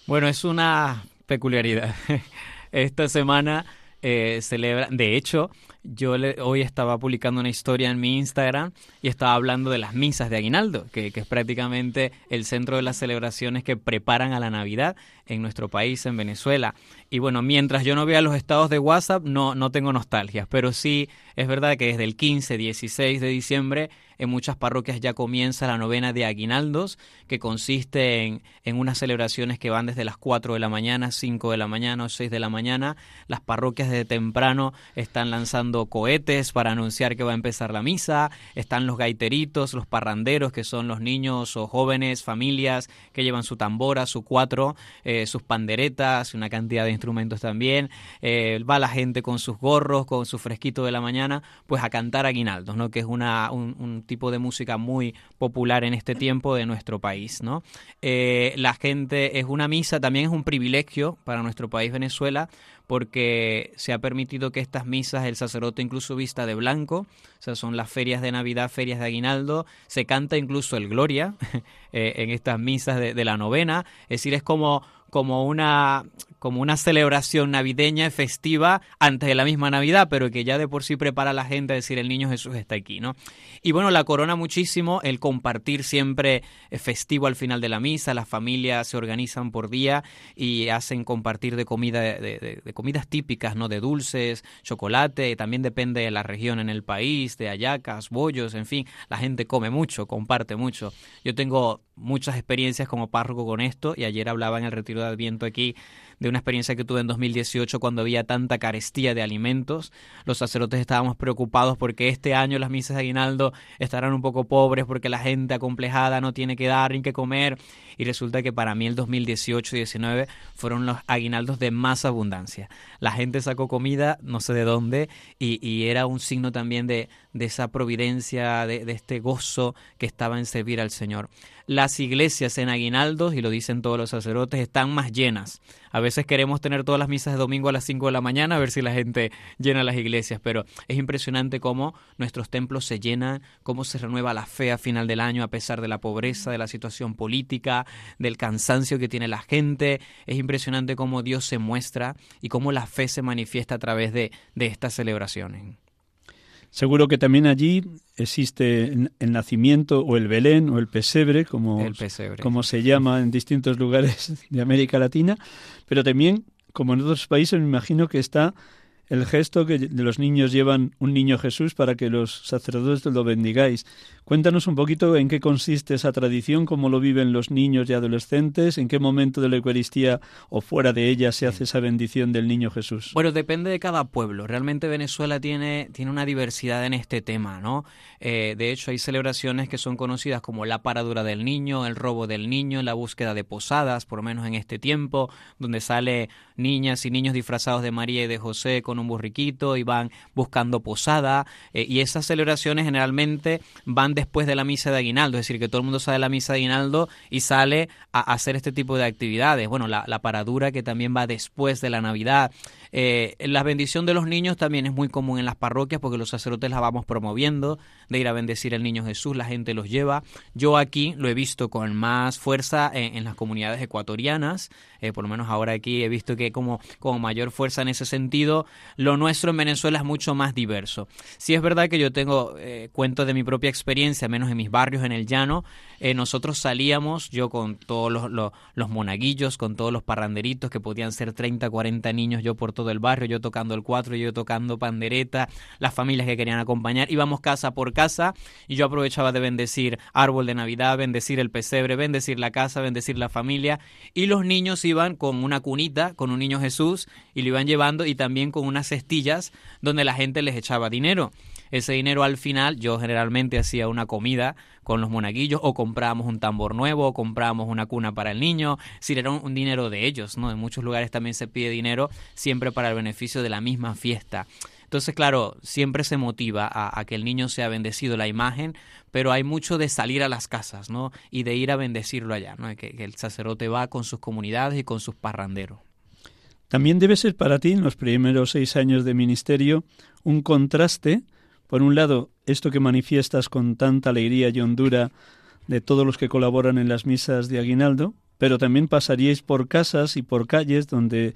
Bueno, es una peculiaridad. (laughs) Esta semana eh, de hecho, yo le, hoy estaba publicando una historia en mi Instagram y estaba hablando de las misas de Aguinaldo, que, que, es prácticamente el centro de las celebraciones que preparan a la Navidad en nuestro país, en Venezuela. Y bueno, mientras yo no vea los estados de WhatsApp, no, no tengo nostalgia, pero sí es verdad que desde el 15, 16 de diciembre en muchas parroquias ya comienza la novena de aguinaldos, que consiste en, en unas celebraciones que van desde las 4 de la mañana, 5 de la mañana o 6 de la mañana. Las parroquias desde temprano están lanzando cohetes para anunciar que va a empezar la misa. Están los gaiteritos, los parranderos, que son los niños o jóvenes, familias que llevan su tambora, su cuatro, eh, sus panderetas, una cantidad de instrumentos también. Eh, va la gente con sus gorros, con su fresquito de la mañana, pues a cantar aguinaldos, ¿no? que es una, un, tipo de música muy popular en este tiempo de nuestro país. ¿no? Eh, la gente es una misa, también es un privilegio para nuestro país Venezuela, porque se ha permitido que estas misas el sacerdote incluso vista de blanco, o sea, son las ferias de Navidad, ferias de Aguinaldo, se canta incluso el Gloria (laughs) eh, en estas misas de, de la novena, es decir, es como como una, como una celebración navideña festiva antes de la misma Navidad, pero que ya de por sí prepara a la gente a decir el niño Jesús está aquí, ¿no? Y bueno, la corona muchísimo el compartir siempre festivo al final de la misa, las familias se organizan por día y hacen compartir de comida de, comidas típicas, ¿no? De dulces, chocolate, también depende de la región en el país, de ayacas, bollos, en fin, la gente come mucho, comparte mucho. Yo tengo muchas experiencias como párroco con esto y ayer hablaba en el retiro de Adviento aquí de una experiencia que tuve en 2018 cuando había tanta carestía de alimentos. Los sacerdotes estábamos preocupados porque este año las misas de aguinaldo estarán un poco pobres porque la gente acomplejada no tiene que dar ni que comer y resulta que para mí el 2018 y 19 fueron los aguinaldos de más abundancia. La gente sacó comida no sé de dónde y, era un signo también de, de esa providencia, de, de este gozo que estaba en servir al Señor. Las iglesias en aguinaldos, y lo dicen todos los sacerdotes, están más llenas. A veces queremos tener todas las misas de domingo a las 5 de la mañana a ver si la gente llena las iglesias, pero es impresionante cómo nuestros templos se llenan, cómo se renueva la fe a final del año a pesar de la pobreza, de la situación política, del cansancio que tiene la gente. Es impresionante cómo Dios se muestra y cómo la fe se manifiesta a través de, de estas celebraciones. Seguro que también allí existe el nacimiento o el Belén o el pesebre, como, como se llama en distintos lugares de América Latina, pero también, como en otros países, me imagino que está el gesto que de los niños llevan un niño Jesús para que los sacerdotes lo bendigáis. Cuéntanos un poquito en qué consiste esa tradición, cómo lo viven los niños y adolescentes, en qué momento de la Eucaristía o fuera de ella se hace esa bendición del niño Jesús. Bueno, depende de cada pueblo. Realmente Venezuela tiene, tiene una diversidad en este tema, ¿no? Eh, de hecho, hay celebraciones que son conocidas como la paradura del niño, el robo del niño, la búsqueda de posadas, por lo menos en este tiempo, donde sale niñas y niños disfrazados de María y de José con un burriquito y van buscando posada. Eh, y esas celebraciones generalmente van después de la misa de aguinaldo, es decir, que todo el mundo sale de la misa de aguinaldo y sale a hacer este tipo de actividades. Bueno, la, la paradura que también va después de la Navidad. Eh, la bendición de los niños también es muy común en las parroquias porque los sacerdotes la vamos promoviendo, de ir a bendecir al niño Jesús, la gente los lleva. Yo aquí lo he visto con más fuerza en, las comunidades ecuatorianas, eh, por lo menos ahora aquí he visto que como, como mayor fuerza en ese sentido, lo nuestro en Venezuela es mucho más diverso. Sí es verdad que yo tengo eh, cuento de mi propia experiencia, menos en mis barrios, en el llano, eh, nosotros salíamos, yo con todos los, los, monaguillos, con todos los parranderitos, que podían ser 30, 40 niños, yo por todo el barrio, yo tocando el cuatro, yo tocando pandereta, las familias que querían acompañar, íbamos casa por casa y yo aprovechaba de bendecir árbol de Navidad, bendecir el pesebre, bendecir la casa, bendecir la familia, y los niños iban con una cunita, con un niño Jesús, y lo iban llevando y también con unas cestillas donde la gente les echaba dinero. Ese dinero al final yo generalmente hacía una comida con los monaguillos o comprábamos un tambor nuevo o comprábamos una cuna para el niño, si era un, dinero de ellos, ¿no? En muchos lugares también se pide dinero siempre para el beneficio de la misma fiesta. Entonces, claro, siempre se motiva a, que el niño sea bendecido la imagen, pero hay mucho de salir a las casas, ¿no? Y de ir a bendecirlo allá, ¿no? Que, que el sacerdote va con sus comunidades y con sus parranderos. También debe ser para ti, en los primeros seis años de ministerio, un contraste por un lado, esto que manifiestas con tanta alegría y hondura de todos los que colaboran en las misas de Aguinaldo, pero también pasaríais por casas y por calles donde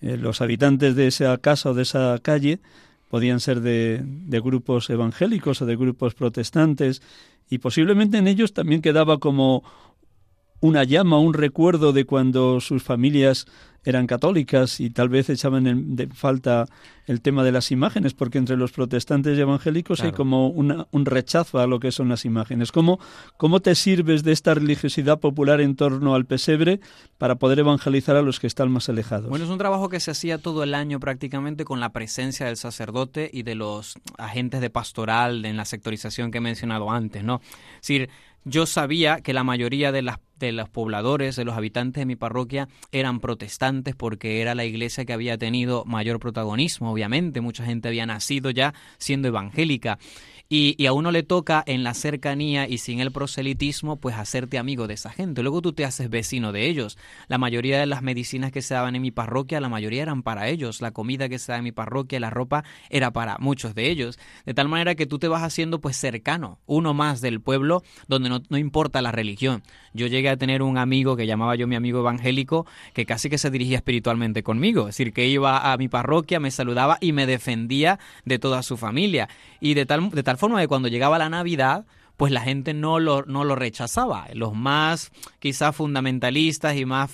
eh, los habitantes de esa casa o de esa calle podían ser de, de, grupos evangélicos o de grupos protestantes, y posiblemente en ellos también quedaba como una llama, un recuerdo de cuando sus familias eran católicas y tal vez echaban en de falta el tema de las imágenes, porque entre los protestantes y evangélicos hay como un rechazo a lo que son las imágenes. ¿Cómo, ¿Cómo te sirves de esta religiosidad popular en torno al pesebre para poder evangelizar a los que están más alejados? Bueno, es un trabajo que se hacía todo el año prácticamente con la presencia del sacerdote y de los agentes de pastoral en la sectorización que he mencionado antes, ¿no? Es decir, yo sabía que la mayoría de las de los pobladores, de los habitantes de mi parroquia, eran protestantes porque era la iglesia que había tenido mayor protagonismo, obviamente. Mucha gente había nacido ya siendo evangélica. Y, a uno le toca en la cercanía y sin el proselitismo, pues hacerte amigo de esa gente. Luego tú te haces vecino de ellos. La mayoría de las medicinas que se daban en mi parroquia, la mayoría eran para ellos. La comida que se daba en mi parroquia, la ropa, era para muchos de ellos. De tal manera que tú te vas haciendo pues cercano, uno más del pueblo, donde no, no importa la religión. Yo llegué a tener un amigo que llamaba yo mi amigo evangélico, que casi que se dirigía espiritualmente conmigo. Es decir, que iba a mi parroquia, me saludaba y me defendía de toda su familia. Y de tal, de tal forma que cuando llegaba la Navidad, pues la gente no lo, no lo rechazaba. Los más quizás fundamentalistas y más,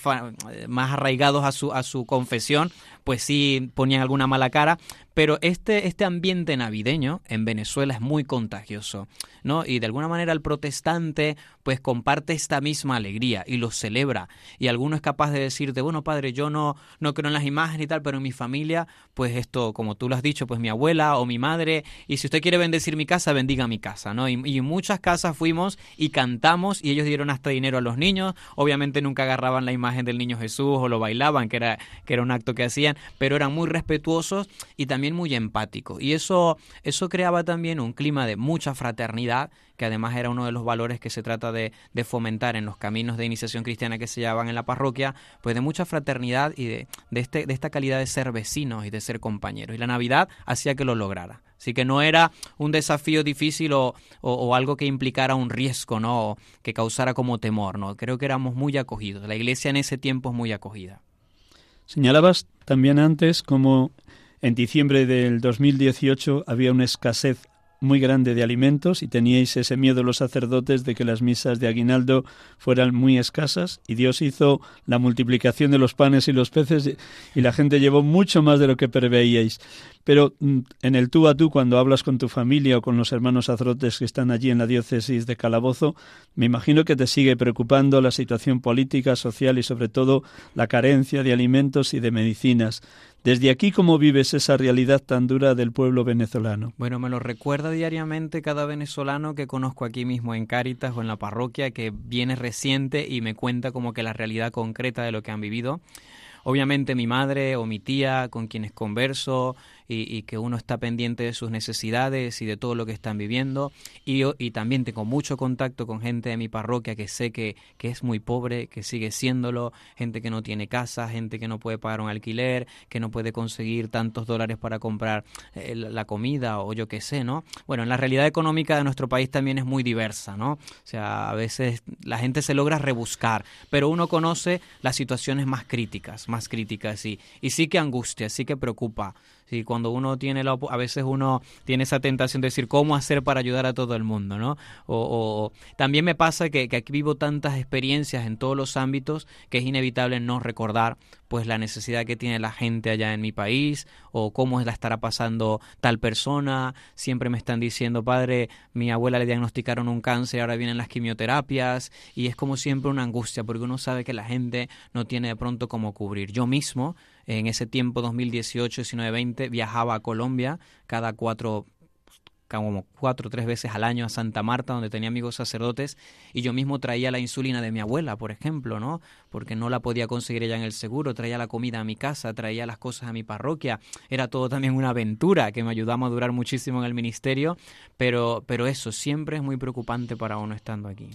más arraigados a su, a su confesión, pues sí ponían alguna mala cara, pero este, este ambiente navideño en Venezuela es muy contagioso, ¿no? Y de alguna manera el protestante pues comparte esta misma alegría y lo celebra. Y alguno es capaz de decirte, bueno, padre, yo no, no creo en las imágenes y tal, pero en mi familia, pues esto, como tú lo has dicho, pues mi abuela o mi madre, y si usted quiere bendecir mi casa, bendiga mi casa, ¿no? Y, en muchas casas fuimos y cantamos y ellos dieron hasta dinero a los niños. Obviamente nunca agarraban la imagen del niño Jesús o lo bailaban, que era, que era un acto que hacían, pero eran muy respetuosos y también muy empático. Y eso, eso creaba también un clima de mucha fraternidad, que además era uno de los valores que se trata de, fomentar en los caminos de iniciación cristiana que se llevaban en la parroquia, pues de mucha fraternidad y de, de, este, de esta calidad de ser vecinos y de ser compañeros. Y la Navidad hacía que lo lograra. Así que no era un desafío difícil o, o, algo que implicara un riesgo, ¿no? que causara como temor, ¿no? Creo que éramos muy acogidos. La iglesia en ese tiempo es muy acogida. Señalabas también antes como en diciembre del 2018 había una escasez muy grande de alimentos y teníais ese miedo los sacerdotes de que las misas de aguinaldo fueran muy escasas y Dios hizo la multiplicación de los panes y los peces y la gente llevó mucho más de lo que preveíais. Pero mm, en el tú a tú, cuando hablas con tu familia o con los hermanos sacerdotes que están allí en la diócesis de Calabozo, me imagino que te sigue preocupando la situación política, social y sobre todo la carencia de alimentos y de medicinas. Desde aquí, ¿cómo vives esa realidad tan dura del pueblo venezolano? Bueno, me lo recuerda diariamente cada venezolano que conozco aquí mismo en Cáritas o en la parroquia, que viene reciente y me cuenta como que la realidad concreta de lo que han vivido. Obviamente mi madre o mi tía con quienes converso, y, que uno está pendiente de sus necesidades y de todo lo que están viviendo. Y, y también tengo mucho contacto con gente de mi parroquia que sé que, que es muy pobre, que sigue siéndolo, gente que no tiene casa, gente que no puede pagar un alquiler, que no puede conseguir tantos dólares para comprar eh, la comida o yo qué sé, ¿no? Bueno, la realidad económica de nuestro país también es muy diversa, ¿no? O sea, a veces la gente se logra rebuscar, pero uno conoce las situaciones más críticas, más críticas y, y sí que angustia, sí que preocupa. Sí, cuando uno tiene la, a veces uno tiene esa tentación de decir cómo hacer para ayudar a todo el mundo, ¿no? O, también me pasa que, que, aquí vivo tantas experiencias en todos los ámbitos que es inevitable no recordar pues la necesidad que tiene la gente allá en mi país o cómo la estará pasando tal persona. Siempre me están diciendo, padre, mi abuela le diagnosticaron un cáncer, ahora vienen las quimioterapias y es como siempre una angustia porque uno sabe que la gente no tiene de pronto cómo cubrir. Yo mismo en ese tiempo 2018, 19, 20 viajaba a Colombia cada cuatro como cuatro o tres veces al año a Santa Marta, donde tenía amigos sacerdotes, y yo mismo traía la insulina de mi abuela, por ejemplo, ¿no? Porque no la podía conseguir ella en el seguro, traía la comida a mi casa, traía las cosas a mi parroquia, era todo también una aventura que me ayudaba a durar muchísimo en el ministerio, pero, pero eso siempre es muy preocupante para uno estando aquí.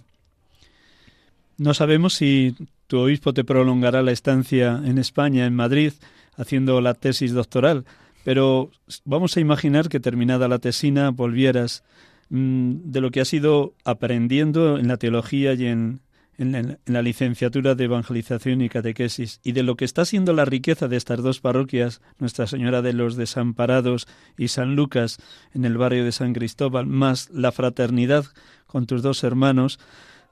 No sabemos si tu obispo te prolongará la estancia en España, en Madrid, haciendo la tesis doctoral, pero vamos a imaginar que terminada la tesina volvieras mm, de lo que has ido aprendiendo en la teología y en, en, la licenciatura de evangelización y catequesis y de lo que está siendo la riqueza de estas dos parroquias, Nuestra Señora de los Desamparados y San Lucas en el barrio de San Cristóbal, más la fraternidad con tus dos hermanos,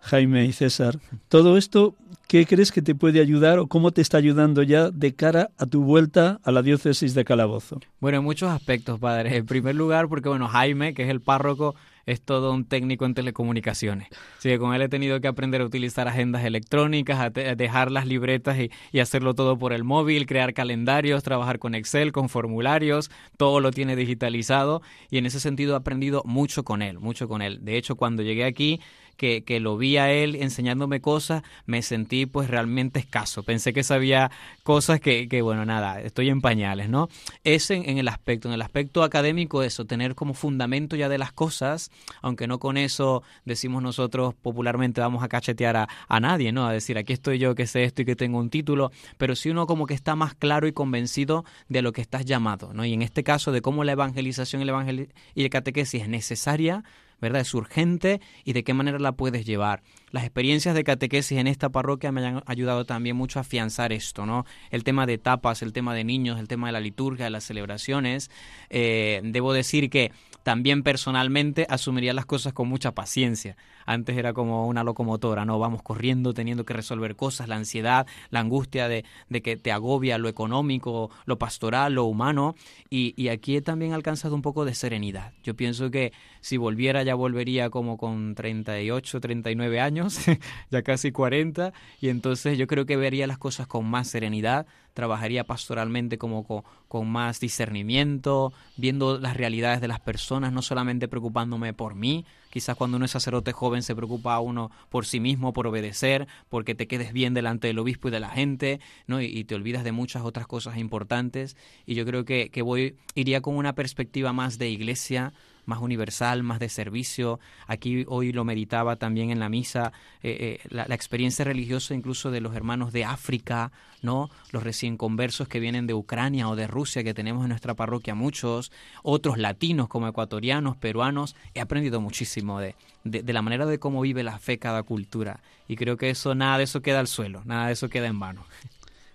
Jaime y César. Todo esto, ¿qué crees que te puede ayudar o cómo te está ayudando ya de cara a tu vuelta a la diócesis de Calabozo? Bueno, en muchos aspectos, padre. En primer lugar, porque bueno, Jaime, que es el párroco, es todo un técnico en telecomunicaciones. Así que con él he tenido que aprender a utilizar agendas electrónicas, a, dejar las libretas y, hacerlo todo por el móvil, crear calendarios, trabajar con Excel, con formularios, todo lo tiene digitalizado y en ese sentido he aprendido mucho con él, mucho con él. De hecho, cuando llegué aquí que, que, lo vi a él enseñándome cosas, me sentí pues realmente escaso. Pensé que sabía cosas que, que bueno, nada, estoy en pañales, ¿no? Es en, el aspecto, en el aspecto académico eso, tener como fundamento ya de las cosas, aunque no con eso decimos nosotros popularmente vamos a cachetear a, a nadie, ¿no? A decir, aquí estoy yo que sé esto y que tengo un título, pero si uno como que está más claro y convencido de lo que estás llamado, ¿no? Y en este caso de cómo la evangelización y, el evangel y el catequesis es necesaria, ¿verdad? Es urgente y de qué manera la puedes llevar. Las experiencias de catequesis en esta parroquia me han ayudado también mucho a afianzar esto, ¿no? El tema de etapas, el tema de niños, el tema de la liturgia, de las celebraciones. Eh, debo decir que también personalmente asumiría las cosas con mucha paciencia. Antes era como una locomotora, ¿no? Vamos corriendo, teniendo que resolver cosas, la ansiedad, la angustia de, de que te agobia lo económico, lo pastoral, lo humano. Y, y aquí he también alcanzado un poco de serenidad. Yo pienso que si volviera ya volvería como con 38, 39 años, (laughs) ya casi 40, y entonces yo creo que vería las cosas con más serenidad, trabajaría pastoralmente como con, más discernimiento, viendo las realidades de las personas, no solamente preocupándome por mí, quizás cuando uno es sacerdote joven se preocupa a uno por sí mismo, por obedecer, porque te quedes bien delante del obispo y de la gente, ¿no? y, te olvidas de muchas otras cosas importantes, y yo creo que, que voy, iría con una perspectiva más de iglesia, más universal, más de servicio. Aquí hoy lo meditaba también en la misa, eh, eh, la, experiencia religiosa incluso de los hermanos de África, ¿no? Los recién conversos que vienen de Ucrania o de Rusia, que tenemos en nuestra parroquia muchos, otros latinos como ecuatorianos, peruanos. He aprendido muchísimo de, de, la manera de cómo vive la fe cada cultura. Y creo que eso, nada de eso queda al suelo, nada de eso queda en vano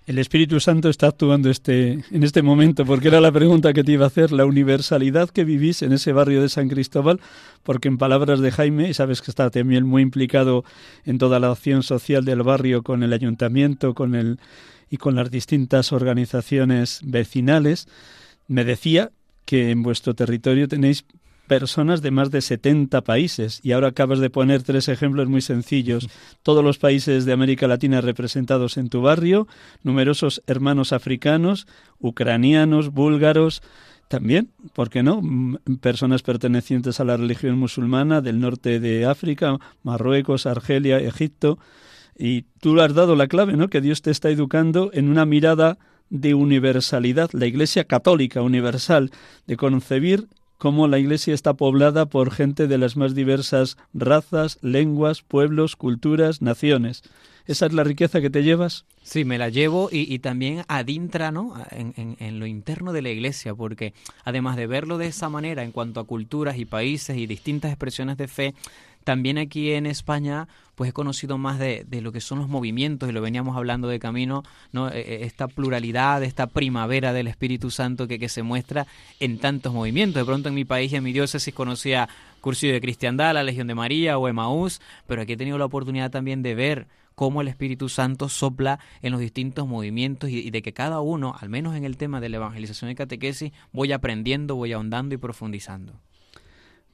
el Espíritu Santo está actuando este, en este momento, porque era la pregunta que te iba a hacer, la universalidad que vivís en ese barrio de San Cristóbal, porque en palabras de Jaime, y sabes que está también muy implicado en toda la acción social del barrio con el ayuntamiento con el, y con las distintas organizaciones vecinales, me decía que en vuestro territorio tenéis personas de más de 70 países. Y ahora acabas de poner tres ejemplos muy sencillos. (laughs) Todos los países de América Latina representados en tu barrio, numerosos hermanos africanos, ucranianos, búlgaros, también, ¿por qué no? Mm, personas pertenecientes a la religión musulmana del norte de África, Marruecos, Argelia, Egipto. Y tú has dado la clave, ¿no? Que Dios te está educando en una mirada de universalidad, la Iglesia católica universal, de concebir cómo la Iglesia está poblada por gente de las más diversas razas, lenguas, pueblos, culturas, naciones. ¿Esa es la riqueza que te llevas? Sí, me la llevo y, también adintra ¿no? En, en, lo interno de la iglesia, porque además de verlo de esa manera en cuanto a culturas y países y distintas expresiones de fe, también aquí en España, pues he conocido más de, lo que son los movimientos, y lo veníamos hablando de camino, ¿no? E, e, esta pluralidad, esta primavera del Espíritu Santo que, se muestra en tantos movimientos. De pronto en mi país y en mi diócesis conocía Curso de Cristiandad, la Legión de María o Emaús, pero aquí he tenido la oportunidad también de ver cómo el Espíritu Santo sopla en los distintos movimientos y, de que cada uno, al menos en el tema de la evangelización y catequesis, voy aprendiendo, voy ahondando y profundizando.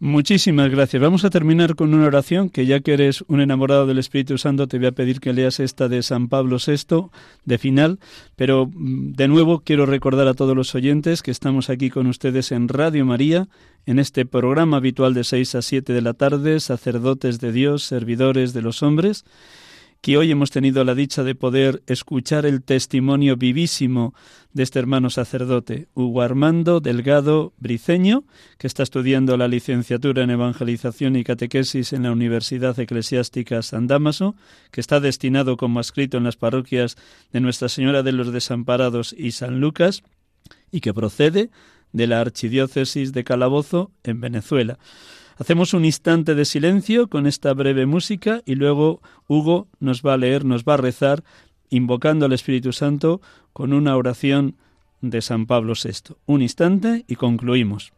Muchísimas gracias. Vamos a terminar con una oración que ya que eres un enamorado del Espíritu Santo te voy a pedir que leas esta de San Pablo VI de final, pero mm, de nuevo quiero recordar a todos los oyentes que estamos aquí con ustedes en Radio María, en este programa habitual de 6 a 7 de la tarde, sacerdotes de Dios, servidores de los hombres que hoy hemos tenido la dicha de poder escuchar el testimonio vivísimo de este hermano sacerdote, Hugo Armando Delgado Briceño, que está estudiando la licenciatura en Evangelización y Catequesis en la Universidad Eclesiástica San Damaso, que está destinado como escrito en las parroquias de Nuestra Señora de los Desamparados y San Lucas, y que procede de la Archidiócesis de Calabozo en Venezuela. Hacemos un instante de silencio con esta breve música y luego Hugo nos va a leer, nos va a rezar, invocando al Espíritu Santo con una oración de San Pablo VI. Un instante y concluimos.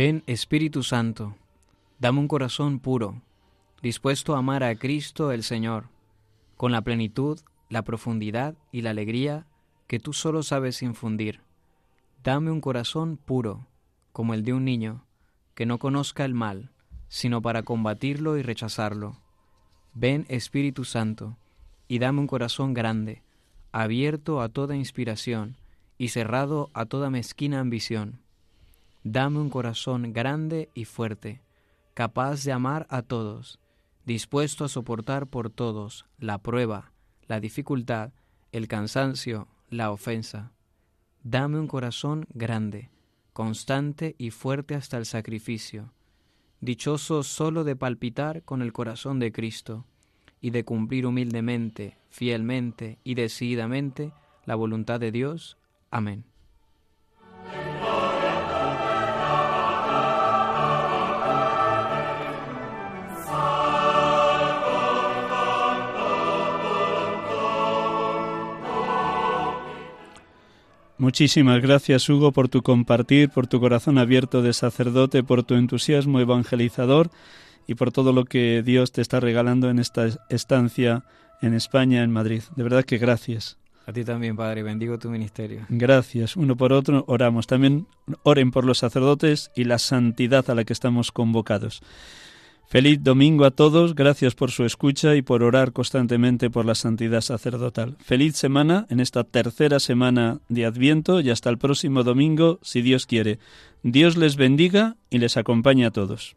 Ven Espíritu Santo, dame un corazón puro, dispuesto a amar a Cristo el Señor, con la plenitud, la profundidad y la alegría que tú solo sabes infundir. Dame un corazón puro, como el de un niño, que no conozca el mal, sino para combatirlo y rechazarlo. Ven Espíritu Santo, y dame un corazón grande, abierto a toda inspiración y cerrado a toda mezquina ambición. Dame un corazón grande y fuerte, capaz de amar a todos, dispuesto a soportar por todos la prueba, la dificultad, el cansancio, la ofensa. Dame un corazón grande, constante y fuerte hasta el sacrificio, dichoso solo de palpitar con el corazón de Cristo y de cumplir humildemente, fielmente y decididamente la voluntad de Dios. Amén. Muchísimas gracias Hugo por tu compartir, por tu corazón abierto de sacerdote, por tu entusiasmo evangelizador y por todo lo que Dios te está regalando en esta estancia en España, en Madrid. De verdad que gracias. A ti también, Padre, bendigo tu ministerio. Gracias. Uno por otro oramos. También oren por los sacerdotes y la santidad a la que estamos convocados. Feliz domingo a todos, gracias por su escucha y por orar constantemente por la santidad sacerdotal. Feliz semana en esta tercera semana de Adviento y hasta el próximo domingo, si Dios quiere. Dios les bendiga y les acompañe a todos.